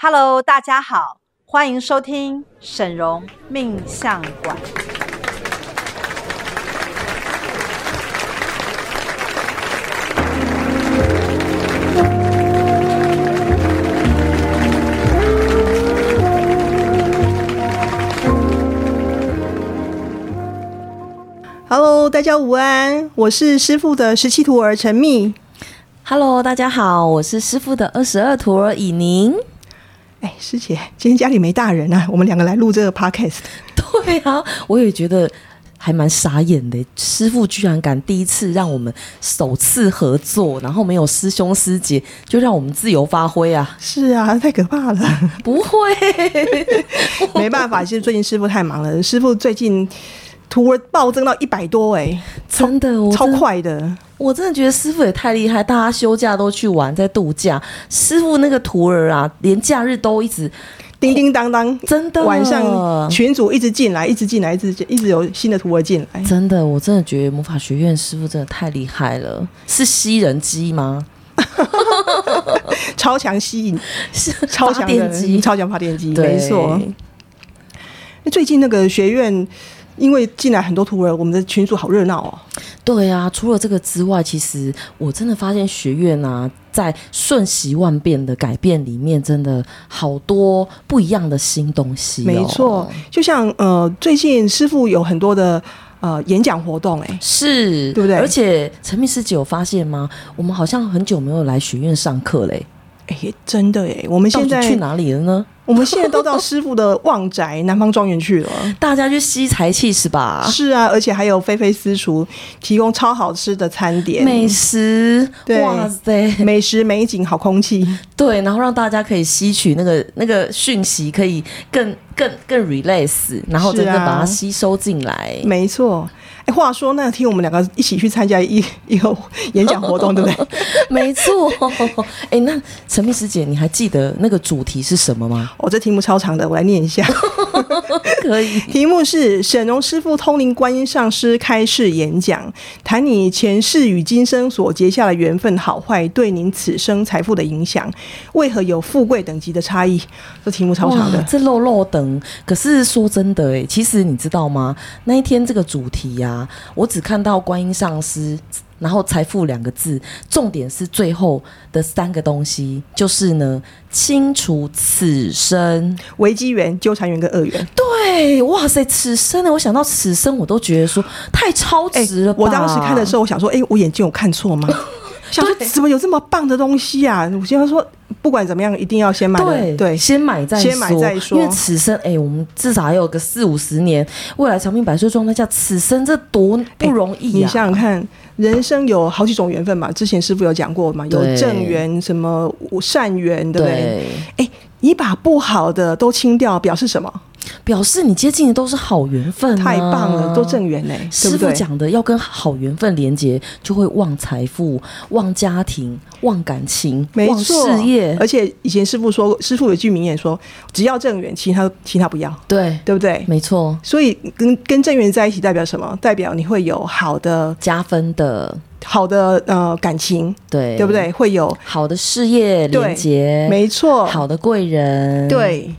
Hello，大家好，欢迎收听沈荣命相馆。Hello，大家午安，我是师傅的十七徒儿陈密。Hello，大家好，我是师傅的二十二徒儿以宁。哎，师姐，今天家里没大人啊，我们两个来录这个 podcast。对啊，我也觉得还蛮傻眼的，师傅居然敢第一次让我们首次合作，然后没有师兄师姐，就让我们自由发挥啊！是啊，太可怕了。不会，没办法，其实最近师傅太忙了，师傅最近徒儿暴增到一百多，哎，真的，超快的。我真的觉得师傅也太厉害，大家休假都去玩，在度假。师傅那个徒儿啊，连假日都一直叮叮当当，真的。晚上群主一直进来，一直进来，一直一直有新的徒儿进来。真的，我真的觉得魔法学院师傅真的太厉害了。是吸人机吗？超强吸引，是超强电机，超强发电机，没错。最近那个学院。因为进来很多徒儿，我们的群组好热闹哦。对啊，除了这个之外，其实我真的发现学院啊，在瞬息万变的改变里面，真的好多不一样的新东西哦。没错，就像呃，最近师傅有很多的呃演讲活动，哎，是，对不对？而且陈密师姐有发现吗？我们好像很久没有来学院上课嘞。哎，真的哎，我们现在去哪里了呢？我们现在都到师傅的旺宅南方庄园去了，大家去吸财气是吧？是啊，而且还有菲菲私厨提供超好吃的餐点、美食，对，哇塞，美食美景好空气，对，然后让大家可以吸取那个那个讯息，可以更更更 relax，然后真的把它吸收进来，啊、没错。哎，话说那天我们两个一起去参加一一个演讲活动，对不对？没错。哎，那陈秘师姐，你还记得那个主题是什么吗？哦，这题目超长的，我来念一下。可以。题目是沈荣师傅通灵观音上师开示演讲，谈你前世与今生所结下的缘分好坏，对您此生财富的影响，为何有富贵等级的差异？这题目超长的，这漏漏等。可是说真的，哎，其实你知道吗？那一天这个主题呀、啊。我只看到观音上师，然后财富两个字，重点是最后的三个东西，就是呢，清除此生危机源、纠缠源跟恶源。对，哇塞，此生呢，我想到此生，我都觉得说太超值了吧。我当时看的时候，我想说，哎，我眼睛有看错吗？想说怎么有这么棒的东西啊？我想说。不管怎么样，一定要先买。对对，先买再说。先买再说。因为此生，哎、欸，我们至少还有个四五十年，未来长命百岁状态下，此生这多不容易、啊欸、你想想看，人生有好几种缘分嘛。之前师傅有讲过嘛，有正缘，什么善缘，对不对？哎、欸，你把不好的都清掉，表示什么？表示你接近的都是好缘分、啊，太棒了，都正缘呢。师傅讲的要跟好缘分连接，就会旺财富、旺家庭、旺感情、旺事业。而且以前师傅说，师傅有句名言说：“只要正缘，其他其他不要。”对，对不对？没错。所以跟跟正缘在一起代表什么？代表你会有好的加分的好的呃感情，对，对不对？会有好的事业连接，没错。好的贵人，对，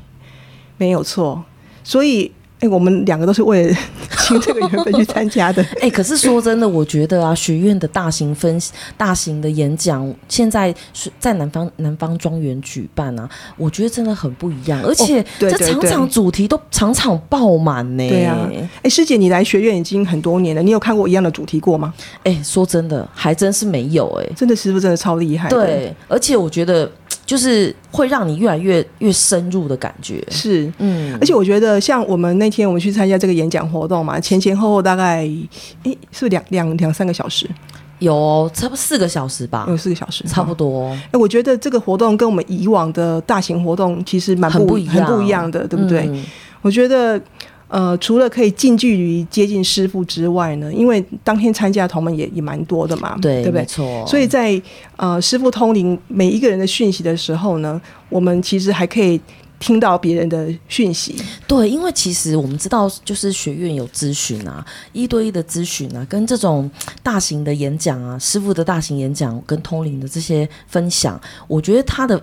没有错。所以，哎、欸，我们两个都是为了 听这个缘分去参加的。哎、欸，可是说真的，我觉得啊，学院的大型分、大型的演讲，现在是在南方南方庄园举办啊，我觉得真的很不一样，而且这场场主题都场场爆满呢。对啊，哎，师姐，你来学院已经很多年了，你有看过一样的主题过吗？哎、欸，说真的，还真是没有哎、欸，真的师傅真的超厉害。对，而且我觉得。就是会让你越来越越深入的感觉，是，嗯，而且我觉得像我们那天我们去参加这个演讲活动嘛，前前后后大概，诶，是两两两三个小时？有差不多四个小时吧，有四个小时，差不多。哎，我觉得这个活动跟我们以往的大型活动其实蛮不，不一样，很不一样的，对不对？嗯，我觉得。呃，除了可以近距离接近师傅之外呢，因为当天参加的同门也也蛮多的嘛，对，对不对？没错。所以在呃师傅通灵每一个人的讯息的时候呢，我们其实还可以听到别人的讯息。对，因为其实我们知道，就是学院有咨询啊，一对一的咨询啊，跟这种大型的演讲啊，师傅的大型演讲跟通灵的这些分享，我觉得他的。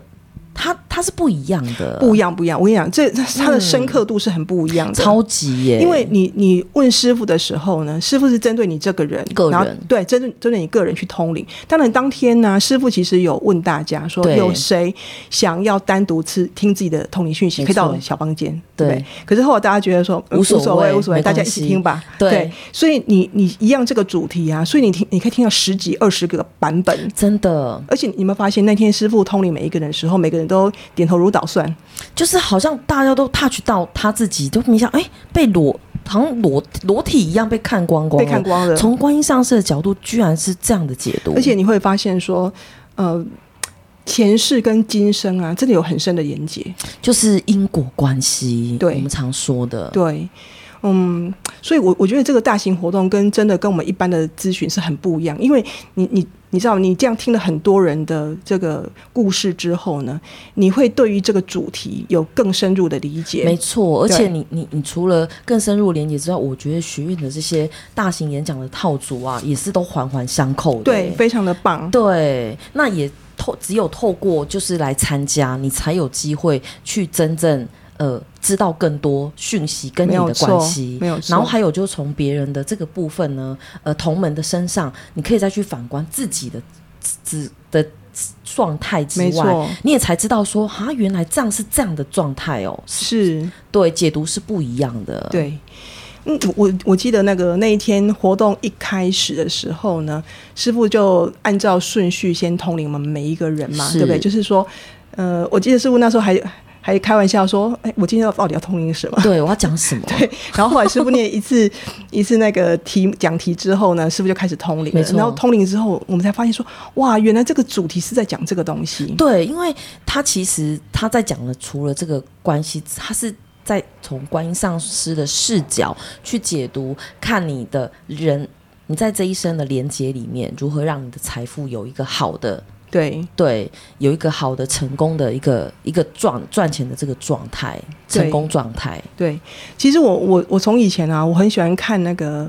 它它是不一样的，不一样不一样。我跟你讲，这它的深刻度是很不一样的，嗯、超级耶。因为你你问师傅的时候呢，师傅是针对你这个人个人，对，针对针对你个人去通灵。当然当天呢，师傅其实有问大家说，有谁想要单独吃听自己的通灵讯息，可以到小房间，对，对。可是后来大家觉得说无所谓，无所谓，大家一起听吧。对，对，所以你你一样这个主题啊，所以你听你可以听到十几二十个版本，真的。而且你有没有发现那天师傅通灵每一个人的时候，每个人都点头如捣蒜，就是好像大家都 touch 到他自己，都你想哎，被裸好像裸裸体一样被看光光，被看光了。从观音上师的角度，居然是这样的解读。而且你会发现说，呃，前世跟今生啊，真的有很深的连结，就是因果关系。对，我们常说的，对。嗯，所以我，我我觉得这个大型活动跟真的跟我们一般的咨询是很不一样，因为你你你知道，你这样听了很多人的这个故事之后呢，你会对于这个主题有更深入的理解。没错，而且你你你除了更深入连接之外，我觉得学院的这些大型演讲的套组啊，也是都环环相扣的，对，非常的棒。对，那也透只有透过就是来参加，你才有机会去真正。呃，知道更多讯息跟你的关系，没有错。然后还有就是从别人的这个部分呢，呃，同门的身上，你可以再去反观自己的自的状态之外，你也才知道说，啊，原来这样是这样的状态哦，是对，解读是不一样的。对，嗯，我我记得那个那一天活动一开始的时候呢，师傅就按照顺序先通灵我们每一个人嘛，对不对？就是说，呃，我记得师傅那时候还。还开玩笑说：“哎、欸，我今天要到底要通灵什么？对，我要讲什么？对。然后后来师傅念一次 一次那个题讲题之后呢，师傅就开始通灵。没错。然后通灵之后，我们才发现说，哇，原来这个主题是在讲这个东西。对，因为他其实他在讲的，除了这个关系，他是在从观音上师的视角去解读，看你的人，你在这一生的连接里面，如何让你的财富有一个好的。”对对，有一个好的成功的一个一个赚赚钱的这个状态，成功状态。对，其实我我我从以前啊，我很喜欢看那个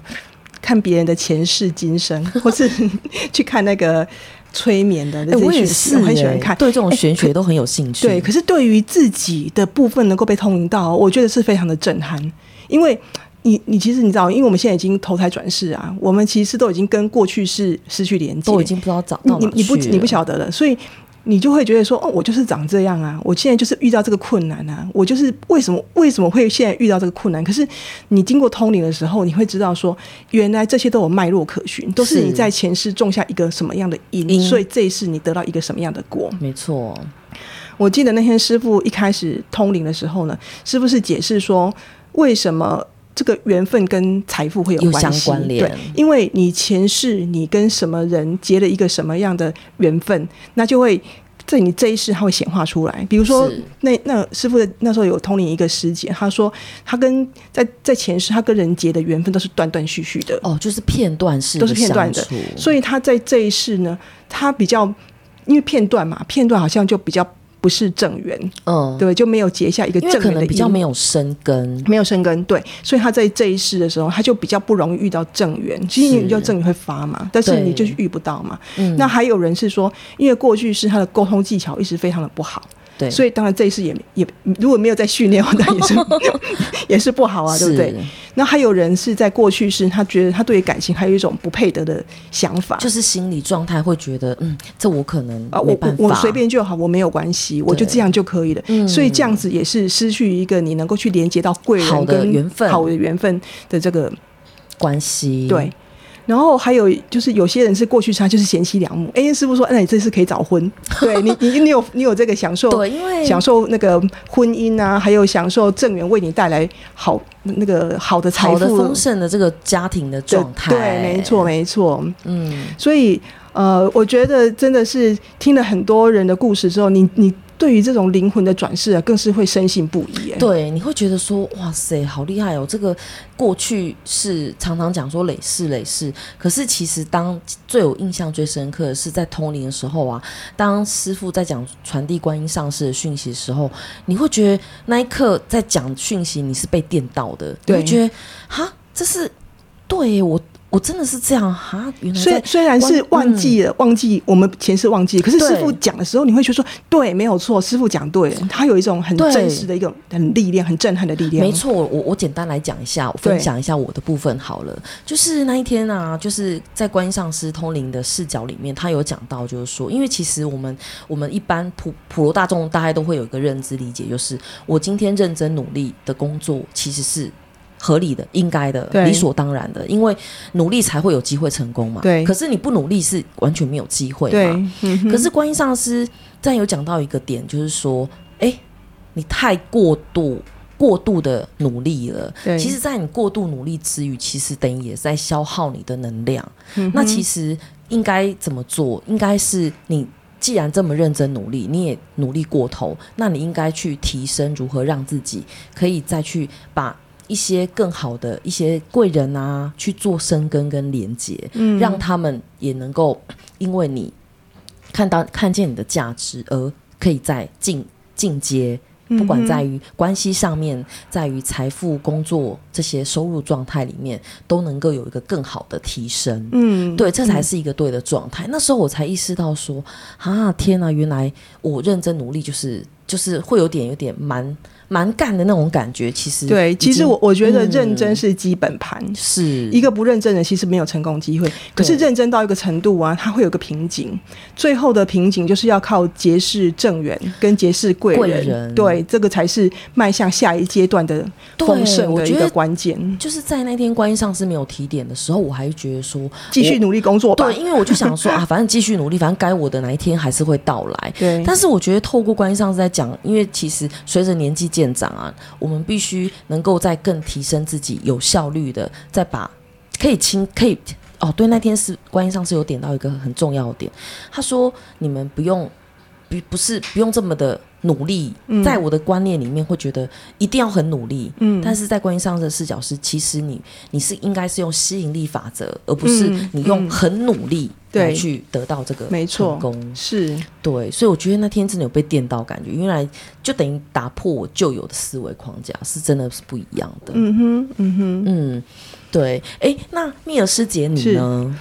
看别人的前世今生，或是 去看那个催眠的。我也是，我很喜欢看，对这种玄学都很有兴趣。对，可是对于自己的部分能够被通灵到，我觉得是非常的震撼，因为。你你其实你知道，因为我们现在已经投胎转世啊，我们其实都已经跟过去是失去连接，都已经不知道找到你你不你不晓得了，所以你就会觉得说，哦，我就是长这样啊，我现在就是遇到这个困难啊，我就是为什么为什么会现在遇到这个困难？可是你经过通灵的时候，你会知道说，原来这些都有脉络可循，都是你在前世种下一个什么样的因，所以这一世你得到一个什么样的果。没错，我记得那天师傅一开始通灵的时候呢，师傅是解释说为什么。这个缘分跟财富会有关系，有相关联。对，因为你前世你跟什么人结了一个什么样的缘分，那就会在你这一世它会显化出来。比如说，那那师傅的那时候有通灵一个师姐，她说她跟在在前世她跟人结的缘分都是断断续续的，哦，就是片段式，都是片段的。所以她在这一世呢，她比较因为片段嘛，片段好像就比较。不是正缘，嗯，对，就没有结下一个正缘的因，可能比较没有生根，没有生根，对，所以他在这一世的时候，他就比较不容易遇到正缘。其实你叫正缘会发嘛，但是你就是遇不到嘛。嗯，那还有人是说，因为过去是他的沟通技巧一直非常的不好。对，所以当然这一次也也如果没有在训练，那也是 也是不好啊，对不对？那还有人是在过去是他觉得他对于感情还有一种不配得的想法，就是心理状态会觉得，嗯，这我可能啊，我我随便就好，我没有关系，我就这样就可以了。所以这样子也是失去一个你能够去连接到贵人跟缘分。好的缘分的这个关系，对。然后还有就是有些人是过去他就是贤妻良母，哎，师傅说，那你这次可以早婚，对你，你你有你有这个享受，对，因为享受那个婚姻啊，还有享受正缘为你带来好那个好的财富、的丰盛的这个家庭的状态，对，没错没错，嗯，所以呃，我觉得真的是听了很多人的故事之后，你你。对于这种灵魂的转世啊，更是会深信不疑。对，你会觉得说，哇塞，好厉害哦！这个过去是常常讲说累世累世，可是其实当最有印象最深刻的是在通灵的时候啊，当师傅在讲传递观音上师的讯息的时候，你会觉得那一刻在讲讯息，你是被电到的，你会觉得哈，这是对我。我我真的是这样哈。原来虽虽然是忘记了，嗯、忘记我们前世忘记，可是师傅讲的时候，你会觉得说对，没有错，师傅讲对，他有一种很真实的一个很力量，很震撼的力量。没错，我我简单来讲一下，我分享一下我的部分好了。就是那一天啊，就是在观音上师通灵的视角里面，他有讲到，就是说，因为其实我们我们一般普普罗大众大概都会有一个认知理解，就是我今天认真努力的工作，其实是。合理的、应该的、理所当然的，因为努力才会有机会成功嘛。对。可是你不努力是完全没有机会嘛。对。嗯、可是观音上师再有讲到一个点，就是说，哎、欸，你太过度、过度的努力了。对。其实，在你过度努力之余，其实等于也在消耗你的能量。嗯、那其实应该怎么做？应该是你既然这么认真努力，你也努力过头，那你应该去提升如何让自己可以再去把。一些更好的一些贵人啊，去做生根跟连接，嗯，让他们也能够因为你看到看见你的价值，而可以在进进阶，不管在于关系上面，在于财富、工作这些收入状态里面，都能够有一个更好的提升。嗯，对，这才是一个对的状态。那时候我才意识到说，啊，天哪，原来我认真努力，就是就是会有点有点蛮。蛮干的那种感觉，其实对，其实我我觉得认真是基本盘，嗯，是一个不认真的其实没有成功机会。可是认真到一个程度啊，它会有个瓶颈，最后的瓶颈就是要靠结识正缘跟结识贵人，人，对，这个才是迈向下一阶段的丰盛的一个关键。就是在那天观音上是没有提点的时候，我还觉得说继续努力工作吧，对，因为我就想说 啊，反正继续努力，反正该我的哪一天还是会到来。对，但是我觉得透过观音上是在讲，因为其实随着年纪。舰长啊，我们必须能够在更提升自己，有效率的再把可以清可以哦，对，那天是观音上是有点到一个很重要的点，他说你们不用不不是不用这么的努力，嗯，在我的观念里面会觉得一定要很努力，嗯，但是在观音上师的视角是，其实你你是应该是用吸引力法则，而不是你用很努力。嗯嗯对，去得到这个成功，没错，是对，所以我觉得那天真的有被电到，感觉原来就等于打破我旧有的思维框架，是真的是不一样的。嗯哼，嗯哼，嗯，对。哎，那密尔师姐你呢？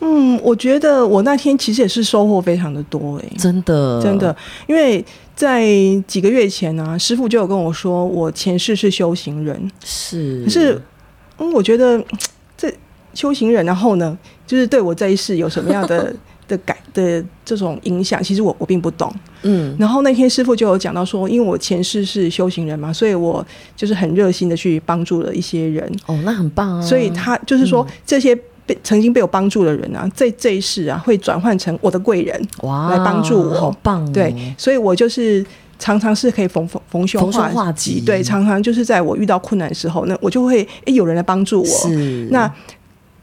嗯，我觉得我那天其实也是收获非常的多，哎，真的，真的，因为在几个月前呢、啊，师傅就有跟我说，我前世是修行人，是，可是，嗯，我觉得 这修行人，然后呢？就是对我这一世有什么样的 的改的这种影响，其实我我并不懂。嗯，然后那天师傅就有讲到说，因为我前世是修行人嘛，所以我就是很热心的去帮助了一些人。哦，那很棒啊！所以他就是说，这些被曾经被我帮助的人啊，在这一世啊，会转换成我的贵人哇，来帮助我。好棒！对，所以我就是常常是可以逢逢逢凶化吉。对，常常就是在我遇到困难的时候，那我就会诶有人来帮助我。是那。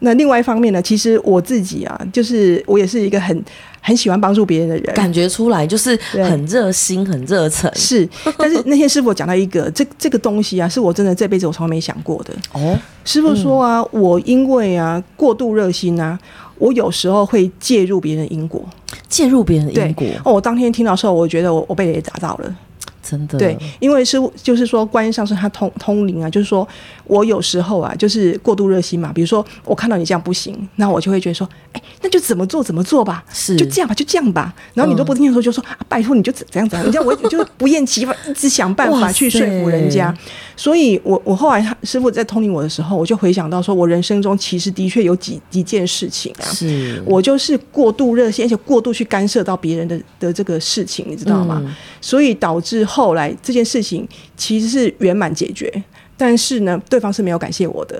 那另外一方面呢，其实我自己啊，就是我也是一个很很喜欢帮助别人的人，感觉出来就是很热心、很热忱。是，但是那天师傅讲到一个，这这个东西啊，是我真的这辈子我从来没想过的。哦，师傅说啊，嗯、我因为啊过度热心啊，我有时候会介入别人的因果，介入别人的因果。哦，我当天听到的时候，我觉得我我被雷打到了。真的对，因为是就是说，观音上师他通通灵啊，就是说我有时候啊，就是过度热心嘛。比如说，我看到你这样不行，那我就会觉得说，哎，那就怎么做怎么做吧，是就这样吧，就这样吧。然后你都不听的时候，就说、嗯、啊，拜托你就怎样怎样，人家我就不厌其烦一直想办法去说服人家。所以我我后来师傅在通灵我的时候，我就回想到说，我人生中其实的确有几几件事情啊，是我就是过度热心，而且过度去干涉到别人的的这个事情，你知道吗？嗯、所以导致。后来这件事情其实是圆满解决，但是呢，对方是没有感谢我的。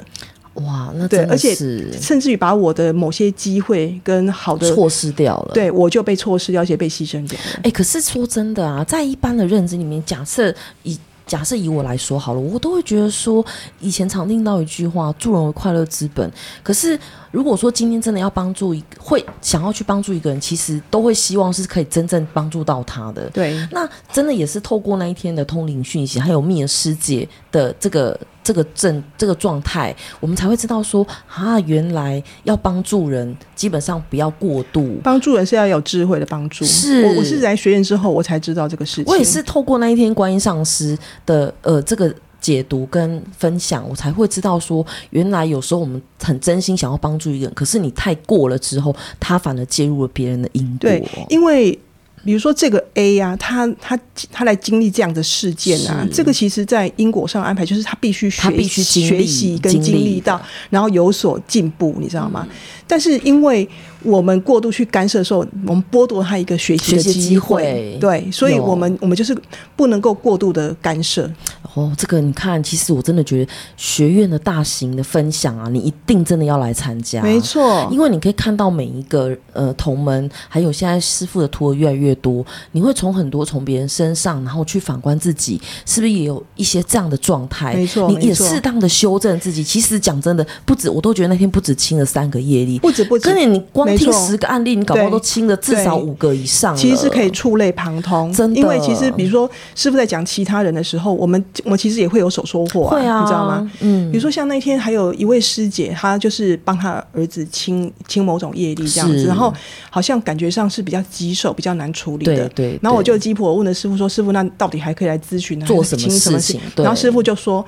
哇，那对，而且甚至于把我的某些机会跟好的错失掉了。对，我就被错失掉，而且被牺牲掉了。哎、欸，可是说真的啊，在一般的认知里面，假设以假设以我来说好了，我都会觉得说，以前常听到一句话：“助人为快乐之本。”可是。如果说今天真的要帮助一个，会想要去帮助一个人，其实都会希望是可以真正帮助到他的。对，那真的也是透过那一天的通灵讯息，还有蜜儿师姐的这个这个症这个状态，我们才会知道说啊，原来要帮助人，基本上不要过度。帮助人是要有智慧的帮助。是，我我是来学院之后，我才知道这个事情。我也是透过那一天观音上师的呃这个。解读跟分享，我才会知道说，原来有时候我们很真心想要帮助一个人，可是你太过了之后，他反而介入了别人的因果。对，因为。比如说这个 A 呀、啊，他他他来经历这样的事件啊，这个其实在因果上安排，就是他必须学习学习跟经历到，然后有所进步，你知道吗？嗯、但是因为。我们过度去干涉的时候，我们剥夺他一个学习的机会，会。对，所以我们我们就是不能够过度的干涉。哦，这个你看，其实我真的觉得学院的大型的分享啊，你一定真的要来参加。没错，因为你可以看到每一个呃同门，还有现在师傅的徒儿越来越多，你会从很多从别人身上，然后去反观自己，是不是也有一些这样的状态？没错，你也适当的修正自己。其实讲真的，不止，我都觉得那天不止清了三个业力，不止不止，跟你你光。听十个案例，你搞不好都清了至少五个以上。其实是可以触类旁通，真的。因为其实比如说师傅在讲其他人的时候，我们我们其实也会有所收获、啊，你知道吗？嗯，比如说像那天还有一位师姐，她就是帮她儿子清清某种业力这样子，然后好像感觉上是比较棘手、比较难处理的。对。然后我就鸡婆问了师傅说：“师傅，那到底还可以来咨询做什么事情？”然后师傅就说。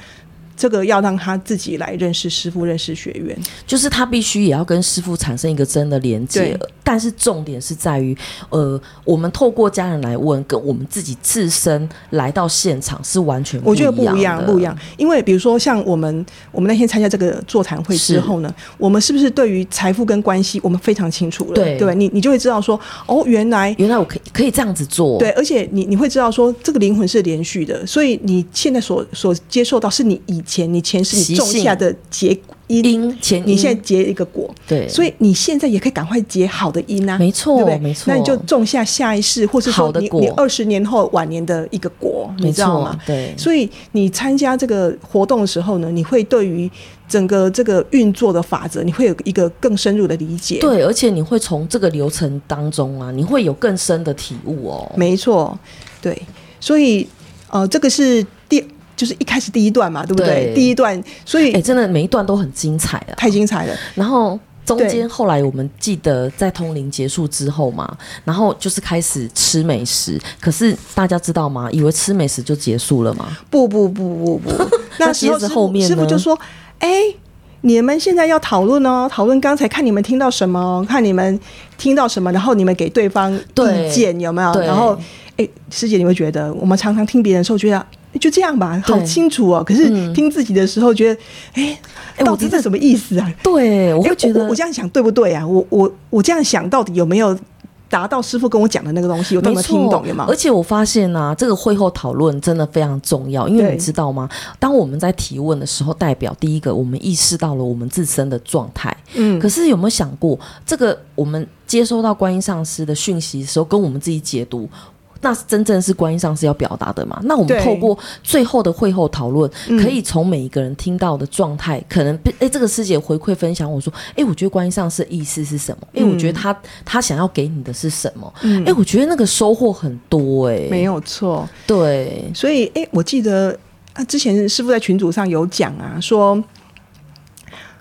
这个要让他自己来认识师傅，认识学员，就是他必须也要跟师傅产生一个真的连接。但是重点是在于，呃，我们透过家人来问，跟我们自己自身来到现场是完全不一样的。我觉得不一样，不一样。因为比如说，像我们我们那天参加这个座谈会之后呢，我们是不是对于财富跟关系，我们非常清楚了？对，对你你就会知道说，哦，原来原来我可以可以这样子做。对，而且你你会知道说，这个灵魂是连续的，所以你现在所所接受到是你以前你前世你种下的结因，因前因你现在结一个果，对，所以你现在也可以赶快结好的因啊，没错，对不对？没错，那你就种下下一世，或是说你你二十年后晚年的一个果，你知道吗？对，所以你参加这个活动的时候呢，你会对于整个这个运作的法则，你会有一个更深入的理解。对，而且你会从这个流程当中啊，你会有更深的体悟哦。没错，对，所以呃，这个是第。就是一开始第一段嘛，对不对？对第一段，所以哎、欸，真的每一段都很精彩啊，太精彩了。然后中间后来我们记得在通灵结束之后嘛，然后就是开始吃美食。可是大家知道吗？以为吃美食就结束了吗？不不不不不，那时候后面师傅就说：“哎、欸，你们现在要讨论哦，讨论刚才看你们听到什么，看你们听到什么，然后你们给对方意见有没有？然后哎、欸，师姐，你会觉得我们常常听别人的时候，觉得。”就这样吧，好清楚哦。可是听自己的时候，觉得，哎、嗯，到底是什么意思啊？对，我会觉得，我，我这样想对不对啊？我我我这样想，到底有没有达到师傅跟我讲的那个东西？我有没有听懂？有吗？而且我发现啊，这个会后讨论真的非常重要，因为你知道吗？当我们在提问的时候，代表第一个，我们意识到了我们自身的状态。嗯，可是有没有想过，这个我们接收到观音上师的讯息的时候，跟我们自己解读？那是真正是观音上是要表达的嘛？那我们透过最后的会后讨论，可以从每一个人听到的状态，可能哎、欸，这个师姐回馈分享我说，哎、欸，我觉得观音上是意思是什么？哎、欸，我觉得他他想要给你的是什么？哎、欸，我觉得那个收获很多、欸，哎，没有错，对，所以哎、欸，我记得啊，之前师傅在群组上有讲啊，说。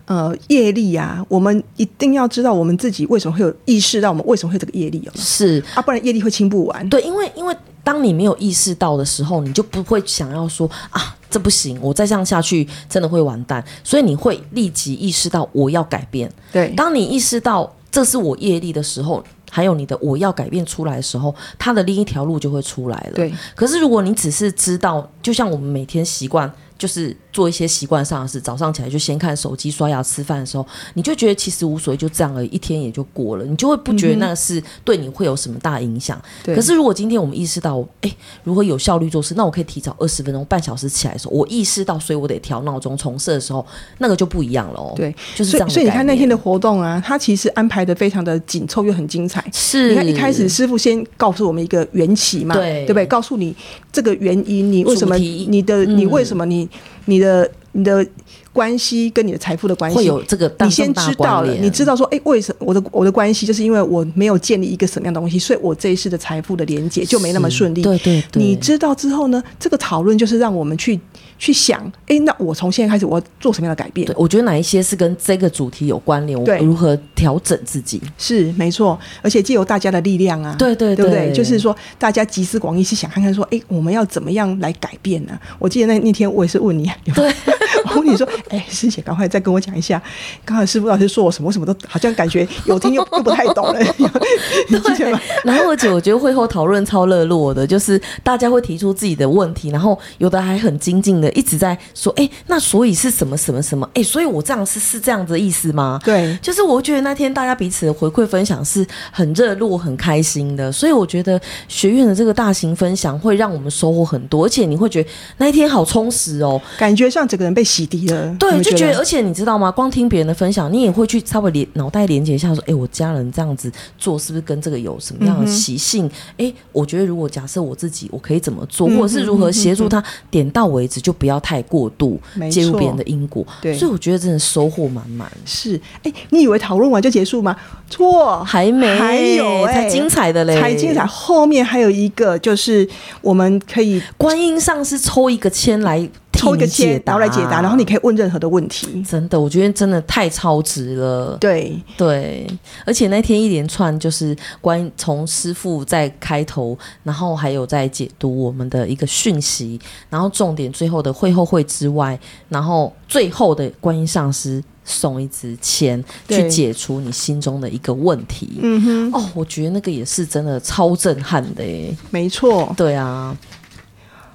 呃，业力啊，我们一定要知道我们自己为什么会有意识到我们为什么会有这个业力哦，是啊，不然业力会清不完。对，因为因为当你没有意识到的时候，你就不会想要说啊，这不行，我再这样下去真的会完蛋，所以你会立即意识到我要改变。对，当你意识到这是我业力的时候，还有你的我要改变出来的时候，它的另一条路就会出来了。对，可是如果你只是知道，就像我们每天习惯。就是做一些习惯上的事，早上起来就先看手机、刷牙、吃饭的时候，你就觉得其实无所谓，就这样而已，一天也就过了，你就会不觉得那个事对你会有什么大影响。嗯、可是如果今天我们意识到，哎、欸，如何有效率做事，那我可以提早二十分钟、半小时起来的时候，我意识到，所以我得调闹钟重设的时候，那个就不一样了哦。对，就是这样。所以你看那天的活动啊，它其实安排的非常的紧凑又很精彩。是，你看一开始师傅先告诉我们一个缘起嘛，对，对不对？告诉你这个原因，你为什么，你的，你为什么你。你的你的关系跟你的财富的关系，会有这个，你先知道了，你知道说，哎、欸，为什么我的我的关系，就是因为我没有建立一个什么样的东西，所以我这一世的财富的连接就没那么顺利。对对对，你知道之后呢，这个讨论就是让我们去。去想，哎、欸，那我从现在开始，我要做什么样的改变？对，我觉得哪一些是跟这个主题有关联？我如何调整自己？是没错，而且借由大家的力量啊，对对对，对不对？就是说，大家集思广益，是想看看说，哎、欸，我们要怎么样来改变呢、啊？我记得那那天我也是问你，对，我问你说，哎、欸，师姐，赶快再跟我讲一下，刚才师傅老师说我什么什么都好像感觉有听又又不太懂了，你记得吗？然后而且我觉得会后讨论超热络的，就是大家会提出自己的问题，然后有的还很精进的一直在说，哎、欸，那所以是什么什么什么？哎、欸，所以我这样是是这样子的意思吗？对，就是我觉得那天大家彼此的回馈分享是很热络、很开心的，所以我觉得学院的这个大型分享会让我们收获很多，而且你会觉得那一天好充实哦，感觉像整个人被洗涤了。对，就觉得，而且你知道吗？光听别人的分享，你也会去稍微连脑袋连接一下，说，哎，我家人这样子做是不是跟这个有什么样的习性？哎、嗯，我觉得如果假设我自己，我可以怎么做，或者是如何协助他，点到为止，就不要太过度介入别人的因果。对，所以我觉得真的收获满满。是，哎，你以为讨论完就结束吗？错，还没，还有才精彩的嘞，才精彩。后面还有一个，就是我们可以观音上师抽一个签来。抽一个签，然后来解答，然后你可以问任何的问题。真的，我觉得真的太超值了。对对，而且那天一连串就是关从师傅在开头，然后还有在解读我们的一个讯息，然后重点最后的会后会之外，然后最后的观音上师送一支签去解除你心中的一个问题。嗯哼，哦，我觉得那个也是真的超震撼的耶。没错，对啊。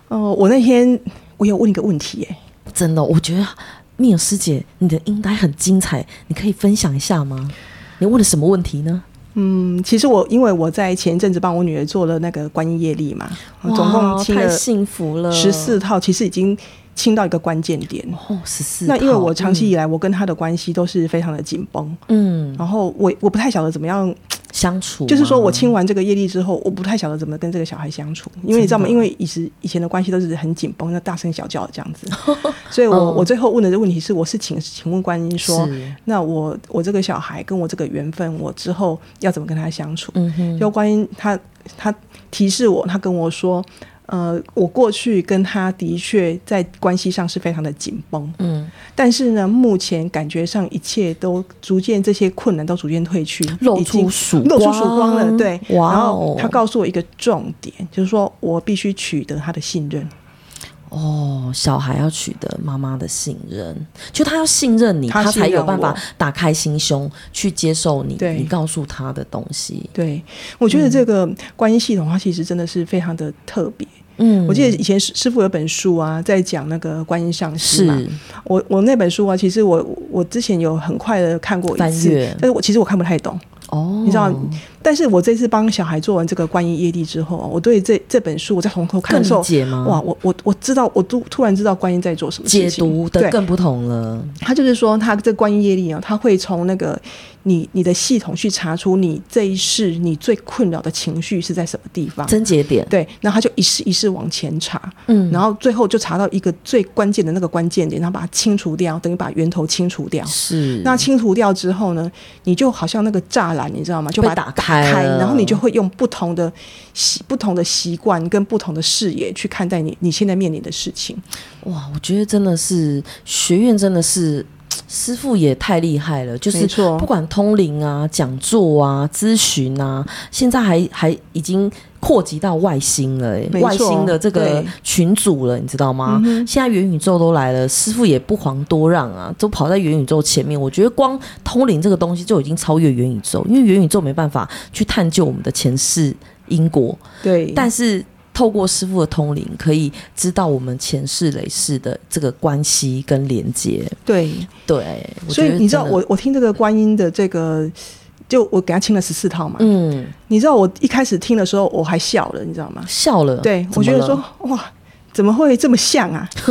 哦、呃，我那天。我有问一个问题，哎，真的，我觉得蜜尔师姐你的应该很精彩，你可以分享一下吗？你问了什么问题呢？嗯，其实我因为我在前一阵子帮我女儿做了那个观音业力嘛，总共清了太幸福了十四套，其实已经。清到一个关键点哦，十四。那因为我长期以来，我跟她的关系都是非常的紧绷，嗯，然后我我不太晓得怎么样相处，就是说我清完这个业力之后，我不太晓得怎么跟这个小孩相处，因为你知道吗？因为以前以前的关系都是很紧绷，那大声小叫的这样子，所以我、嗯、我最后问的这个问题是，我是请请问观音说，那我我这个小孩跟我这个缘分，我之后要怎么跟他相处？嗯哼，就观音他他提示我，他跟我说。呃，我过去跟他的确在关系上是非常的紧绷，嗯，但是呢，目前感觉上一切都逐渐这些困难都逐渐退去，露出曙露出曙光了，对，哇哦，然后他告诉我一个重点，就是说我必须取得他的信任。哦，小孩要取得妈妈的信任，就他要信任你，他，他才有办法打开心胸去接受你，你告诉他的东西。对，我觉得这个关系系统，它其实真的是非常的特别。嗯，我记得以前师师父有本书啊，在讲那个观音上师嘛。是我我那本书啊，其实我我之前有很快的看过一次，但是我其实我看不太懂。哦，你知道，但是我这次帮小孩做完这个观音业力之后，我对这这本书我在从头看的时候，哇，我我我知道，我突突然知道观音在做什么解读的更不同了。他就是说，他这观音业力啊，他会从那个。你你的系统去查出你这一世你最困扰的情绪是在什么地方？症结点。对，然后他就一世一世往前查，嗯，然后最后就查到一个最关键的那个关键点，然后把它清除掉，等于把源头清除掉。是。那清除掉之后呢，你就好像那个栅栏，你知道吗？就把它打开，打开，然后你就会用不同的习、不同的习惯跟不同的视野去看待你你现在面临的事情。哇，我觉得真的是学院真的是。师傅也太厉害了，就是不管通灵啊、讲座啊、咨询啊，现在还还已经扩及到外星了，外星的这个群组了，你知道吗？现在元宇宙都来了，师傅也不遑多让啊，都跑在元宇宙前面。我觉得光通灵这个东西就已经超越元宇宙，因为元宇宙没办法去探究我们的前世因果，对，但是。透过师傅的通灵，可以知道我们前世累世的这个关系跟连接。对对，所以你知道，我我听这个观音的这个，就我给他清了十四套嘛。嗯，你知道我一开始听的时候我还笑了，你知道吗？笑了。对，我觉得说哇。怎么会这么像啊？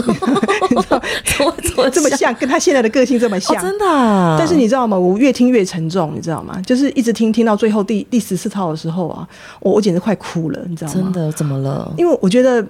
你知道怎么怎么这么像？跟他现在的个性这么像？哦、真的、啊。但是你知道吗？我越听越沉重，你知道吗？就是一直听听到最后第第十四套的时候啊，我我简直快哭了，你知道吗？真的？怎么了？因为我觉得。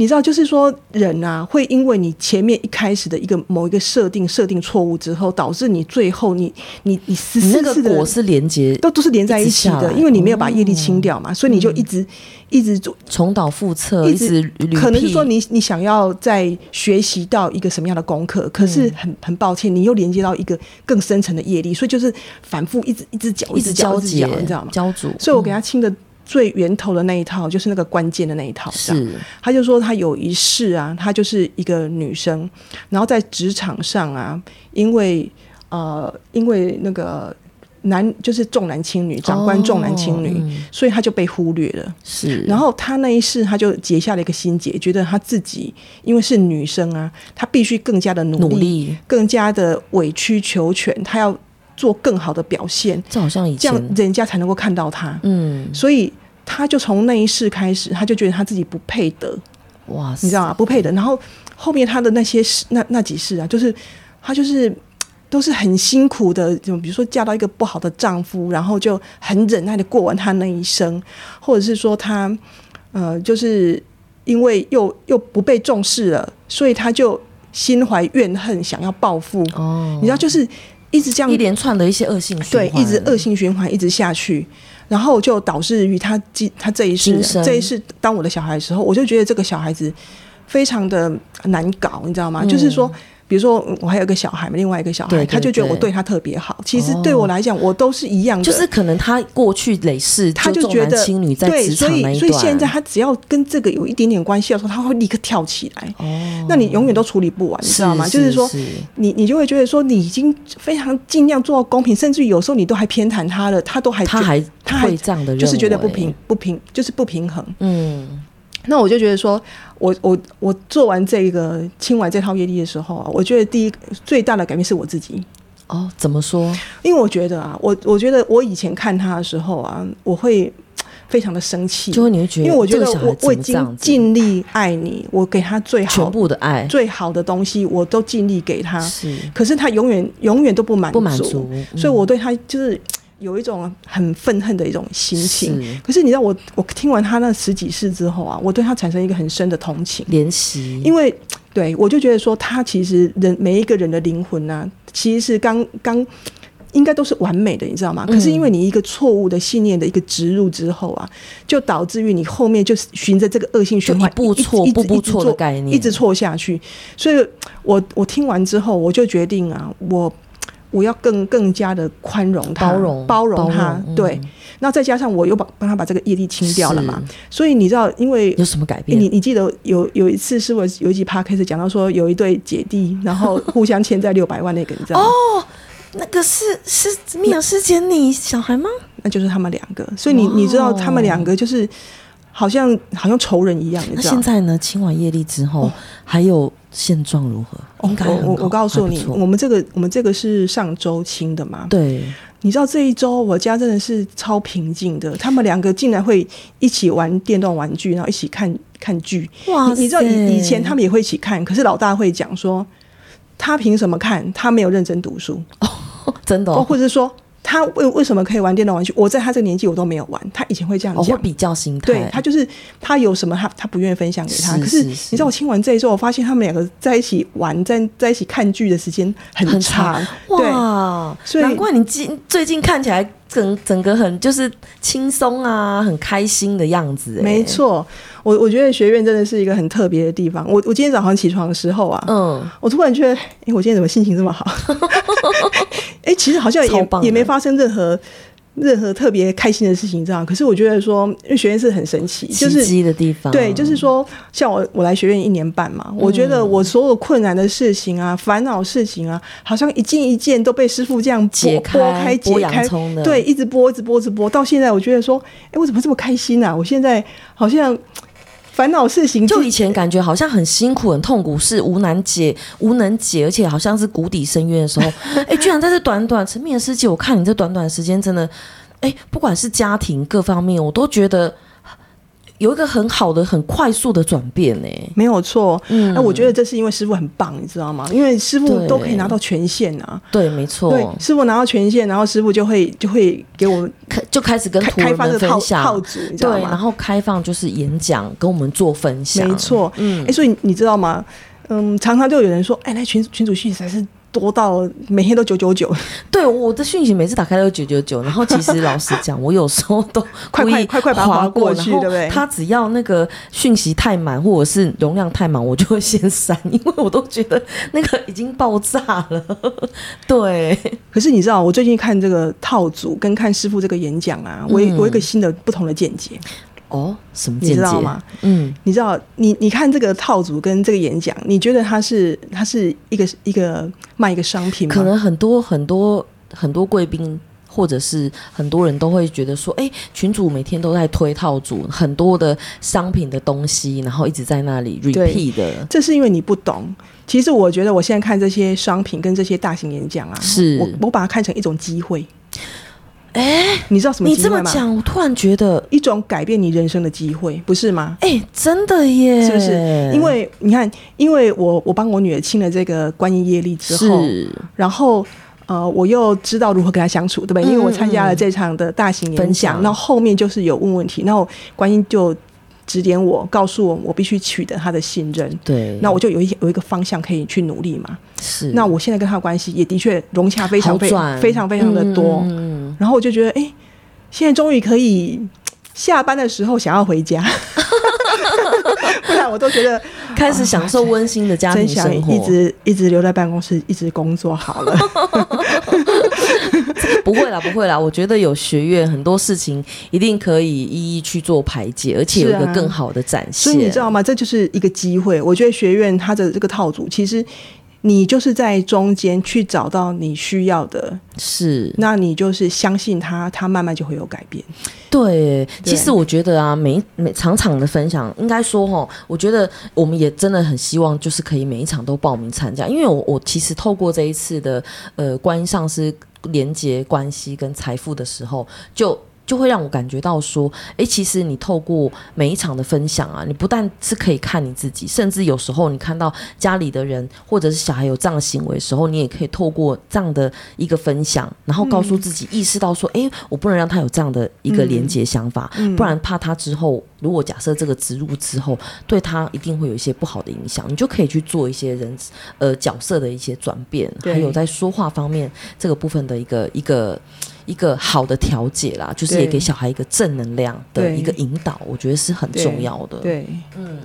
你知道，就是说，人啊，会因为你前面一开始的一个某一个设定设定错误之后，导致你最后你你你十四次的果是连接都都是连在一起的，因为你没有把业力清掉嘛，所以你就一直一直做重蹈覆辙，一直可能是说你你想要再学习到一个什么样的功课，可是很很抱歉，你又连接到一个更深层的业力，所以就是反复一直一直搅，一直交织，你知道吗？交组，所以我给他清的。最源头的那一套，就是那个关键的那一套。是，他就说他有一世啊，他就是一个女生，然后在职场上啊，因为呃，因为那个。男就是重男轻女，长官重男轻女，哦嗯，所以他就被忽略了。是，然后他那一世，他就结下了一个心结，觉得他自己因为是女生啊，他必须更加的努力，努力，更加的委曲求全，他要做更好的表现。这好像以前，这样人家才能够看到他。嗯，所以他就从那一世开始，他就觉得他自己不配得。哇，你知道吗？不配得。然后后面他的那些事，那那几世啊，就是他就是。都是很辛苦的，就比如说嫁到一个不好的丈夫，然后就很忍耐的过完他那一生，或者是说他，呃，就是因为又又不被重视了，所以他就心怀怨恨，想要报复。哦，你知道，就是一直这样一连串的一些恶性循环，对，一直恶性循环一直下去，然后就导致于他他这一世这一世当我的小孩的时候，我就觉得这个小孩子非常的难搞，你知道吗？嗯、就是说。比如说，我还有一个小孩嘛，另外一个小孩，对对对，他就觉得我对他特别好。其实对我来讲，我都是一样的。就是可能他过去累世，他就觉得轻女在职场那一段，所以所以现在他只要跟这个有一点点关系的时候，他会立刻跳起来。哦，那你永远都处理不完，你知道吗？就是说，你你就会觉得说，你已经非常尽量做到公平，甚至于有时候你都还偏袒他了，他都还他还他还这样的，就是觉得不平不平，就是不平衡。嗯。那我就觉得说，我我我做完这个清完这套业力的时候啊，我觉得第一最大的改变是我自己。哦，怎么说？因为我觉得啊，我我觉得我以前看他的时候啊，我会非常的生气，就会你会觉得，因为我觉得我我已经尽力爱你，我给他最好全部的爱，最好的东西我都尽力给他，是，可是他永远永远都不满足，不满足，所以我对他就是。有一种很愤恨的一种心情，是，可是你知道我，我听完他那十几世之后啊，我对他产生一个很深的同情、怜惜，因为 对我就觉得说，他其实人每一个人的灵魂呢、啊，其实是刚刚应该都是完美的，你知道吗？可是因为你一个错误的信念的一个植入之后啊，就导致于你后面就循着这个恶性循环，一步错，步步错的概念，一直错下去。所以我我听完之后，我就决定啊，我。我要更更加的宽容他，包容包容他，容对。那、嗯、再加上我又把帮他把这个业力清掉了嘛，所以你知道，因为有什么改变？你你记得有有一次是我有一集 podcast 讲到说有一对姐弟，然后互相欠债六百万那个，你知道吗？哦，那个是是米尔是捡你小孩吗？那就是他们两个，所以你你知道他们两个就是好像好像仇人一样。那现在呢？清完业力之后、哦、还有。现状如何？应该我我告诉你，我们这个我们这个是上周清的嘛？对，你知道这一周我家真的是超平静的。他们两个竟然会一起玩电动玩具，然后一起看看剧。哇！你知道以以前他们也会一起看，可是老大会讲说，他凭什么看？他没有认真读书。哦，真的、哦，或者是说。他为为什么可以玩电动玩具？我在他这个年纪我都没有玩。他以前会这样讲，会比较心态。对，他就是他有什么他他不愿意分享给他。是是是，可是你知道我听完这一周，我发现他们两个在一起玩，在在一起看剧的时间很长。很长哇，所以难怪你近最近看起来整整个很就是轻松啊，很开心的样子。没错。我我觉得学院真的是一个很特别的地方。我我今天早上起床的时候啊，嗯，我突然觉得，哎、欸，我今天怎么心情这么好？哎、欸，其实好像也也没发生任何任何特别开心的事情，这样。可是我觉得说，因为学院是很神奇，就是奇的地方。对，就是说，像我我来学院一年半嘛，我觉得我所有困难的事情啊、烦恼事情啊，好像一件一件都被师傅这样解开、剥开、解开，对，一直剥、一直剥、一直剥，到现在，我觉得说，哎、欸，我怎么这么开心啊？我现在好像。烦恼事情，就以前感觉好像很辛苦、很痛苦，是无难解、无能解，而且好像是谷底深渊的时候，哎、欸，居然在这短短沉迷的世界，我看你这短短时间，真的，哎、欸，不管是家庭各方面，我都觉得。有一个很好的、很快速的转变呢，没有错。嗯，那我觉得这是因为师傅很棒，你知道吗？因为师傅都可以拿到权限啊。对，没错。对，师傅拿到权限，然后师傅就会就会给我们开就开始跟徒人们分享套组，你知道吗？对，然后开放就是演讲，跟我们做分享。没错。嗯，哎、欸，所以你知道吗？嗯，常常就有人说，哎、欸，来群群组讯息才是多到每天都九九九。对，我的讯息每次打开都九九九，然后其实老实讲，我有时候都 快快快快把它划过去，对不对？他只要那个讯息太满或者是容量太满，我就会先删，因为我都觉得那个已经爆炸了。对，可是你知道，我最近看这个套组跟看师傅这个演讲啊，我有我有一个新的不同的见解。哦，什么？你知道吗？嗯，你知道，你你看这个套组跟这个演讲，你觉得它是它是一个一个卖一个商品吗？可能很多很多很多贵宾或者是很多人都会觉得说，哎、欸，群主每天都在推套组，很多的商品的东西，然后一直在那里 repeat 的。这是因为你不懂。其实我觉得，我现在看这些商品跟这些大型演讲啊，是我我把它看成一种机会。哎，你知道什么？你这么讲，我突然觉得一种改变你人生的机会，不是吗？哎，真的耶，是不是？因为你看，因为我我帮我女儿清了这个观音业力之后，然后呃，我又知道如何跟她相处，对不对？因为我参加了这场的大型演讲，那、嗯、后，后面就是有问问题，然后观音就。指点我，告诉我，我必须取得他的信任。对，那我就有一有一个方向可以去努力嘛。是，那我现在跟他的关系也的确融洽非常非常非常非常的多。嗯，然后我就觉得，哎、欸，现在终于可以下班的时候想要回家。不然我都觉得开始享受温馨的家庭生活，一直一直留在办公室，一直工作好了。不会啦，不会啦。我觉得有学院，很多事情一定可以一一去做排解，而且有一个更好的展现。所以你知道吗？这就是一个机会。我觉得学院它的这个套组，其实。你就是在中间去找到你需要的，是，那你就是相信他，他慢慢就会有改变。对，其实我觉得啊，每每场场的分享，应该说哈，我觉得我们也真的很希望，就是可以每一场都报名参加，因为我我其实透过这一次的呃关于上师连接关系跟财富的时候，就。就会让我感觉到说，哎，其实你透过每一场的分享啊，你不但是可以看你自己，甚至有时候你看到家里的人或者是小孩有这样的行为的时候，你也可以透过这样的一个分享，然后告诉自己，意识到说，哎，我不能让他有这样的一个连接想法，不然怕他之后，如果假设这个植入之后，对他一定会有一些不好的影响，你就可以去做一些人呃角色的一些转变，还有在说话方面这个部分的一个一个。一个好的调解啦，就是也给小孩一个正能量的一个引导，我觉得是很重要的。对，对嗯。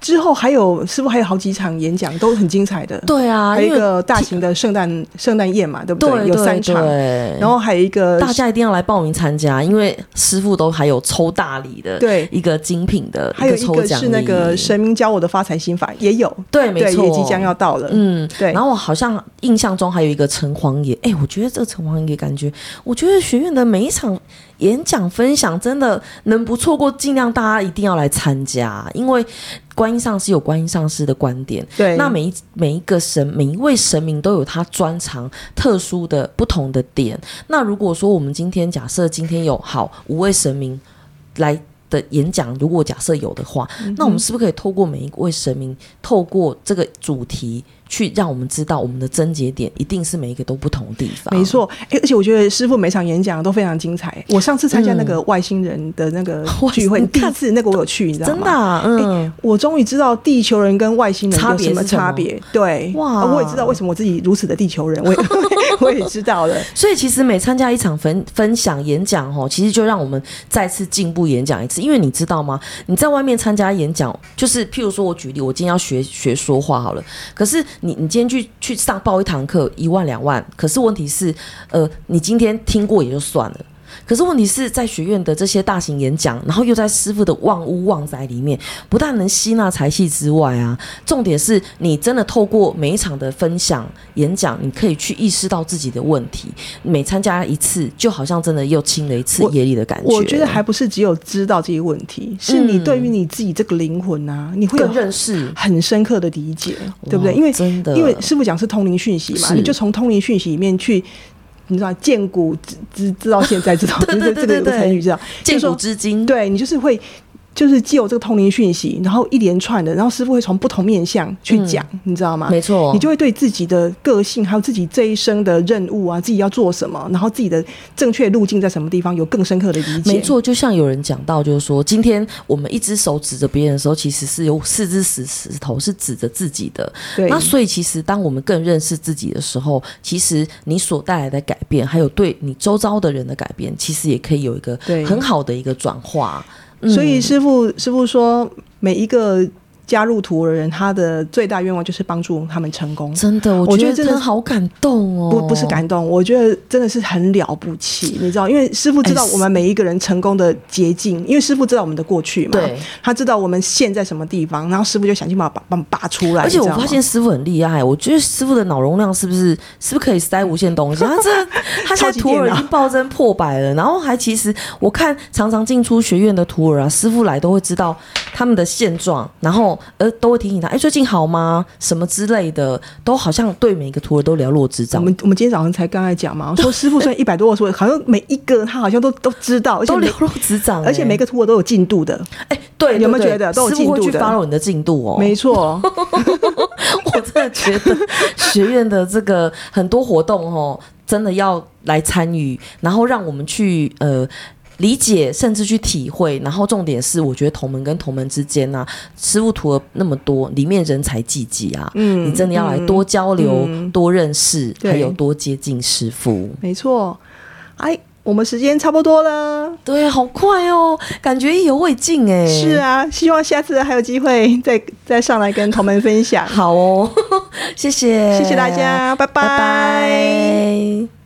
之后还有是不是还有好几场演讲都很精彩的？对啊，还有一个大型的圣诞圣诞宴嘛，对不对？对，有三场，然后还有一个大家一定要来报名参加，因为师傅都还有抽大礼的，对一个精品的，还有一个是那个神明教我的发财心法也有，对，没错，也即将要到了，嗯，对。然后我好像印象中还有一个城隍爷，哎，我觉得这个城隍爷感觉，我觉得学院的每一场。演讲分享真的能不错过，尽量大家一定要来参加，因为观音上师有观音上师的观点。对，那每一每一个神，每一位神明都有他专长、特殊的不同的点。那如果说我们今天假设今天有好五位神明来的演讲，如果假设有的话，嗯，那我们是不是可以透过每一位神明，透过这个主题？去让我们知道我们的症结点一定是每一个都不同的地方。没错，而且我觉得师傅每场演讲都非常精彩。我上次参加那个外星人的那个 聚会，嗯、第一次那个我有去，你知道吗？真的、啊，嗯，我终于知道地球人跟外星人有什么差别。对，哇，我也知道为什么我自己如此的地球人，我也 我也知道了。所以其实每参加一场分分享演讲哦，其实就让我们再次进步演讲一次。因为你知道吗？你在外面参加演讲，就是譬如说我举例，我今天要学学说话好了，可是。你你今天去去上报一堂课一万两万，可是问题是，呃，你今天听过也就算了。可是问题是在学院的这些大型演讲，然后又在师傅的旺屋旺宅里面，不但能吸纳财气之外啊，重点是你真的透过每一场的分享演讲，你可以去意识到自己的问题。每参加一次，就好像真的又清了一次业力的感觉。我觉得还不是只有知道这些问题，是你对于你自己这个灵魂啊，你会有认识很深刻的理解，对不对？因为真的，因为师傅讲是通灵讯息嘛，你就从通灵讯息里面去。你知道，见古知知知道现在 知道，对对对对对，这个成语知道，见古知今。对，你就是会就是既有这个通灵讯息，然后一连串的，然后师傅会从不同面向去讲，嗯、你知道吗？没错，你就会对自己的个性，还有自己这一生的任务啊，自己要做什么，然后自己的正确路径在什么地方，有更深刻的理解。没错，就像有人讲到，就是说，今天我们一只手指着别人的时候，其实是有四只石石头是指着自己的。对，那所以其实当我们更认识自己的时候，其实你所带来的改变，还有对你周遭的人的改变，其实也可以有一个很好的一个转化。所以师傅，师傅说，每一个。加入图的人，他的最大愿望就是帮助他们成功。真的，我觉得真的好感动哦。不，不是感动，我觉得真的是很了不起。你知道，因为师傅知道我们每一个人成功的捷径，因为师傅知道我们的过去嘛。对。他知道我们现在什么地方，然后师傅就想尽办法把把拔出来。而且我发现师傅很厉害，我觉得师傅的脑容量是不是是不是可以塞无限东西？他这 他现在徒儿已经暴增破百了，然后还其实我看常常进出学院的徒儿啊，师傅来都会知道他们的现状，然后。呃，都会提醒他，哎、欸，最近好吗？什么之类的，都好像对每一个徒儿都了若指掌。我们我们今天早上才刚才讲嘛，说师父算一百多个数，好像每一个他好像都都知道，而且都了若指掌，而且每个徒儿都有进度的。哎、欸，对，有没有觉得都有进度去 follow 你的进度哦。没错，我真的觉得学院的这个很多活动哦，真的要来参与，然后让我们去呃。理解，甚至去体会，然后重点是，我觉得同门跟同门之间呢、啊，师傅徒儿那么多，里面人才济济啊。嗯，你真的要来多交流、嗯、多认识，还有多接近师傅。没错，哎，我们时间差不多了。对，好快哦，感觉意犹未尽哎。是啊，希望下次还有机会再再上来跟同门分享。好哦，谢谢，谢谢大家，拜拜。拜拜。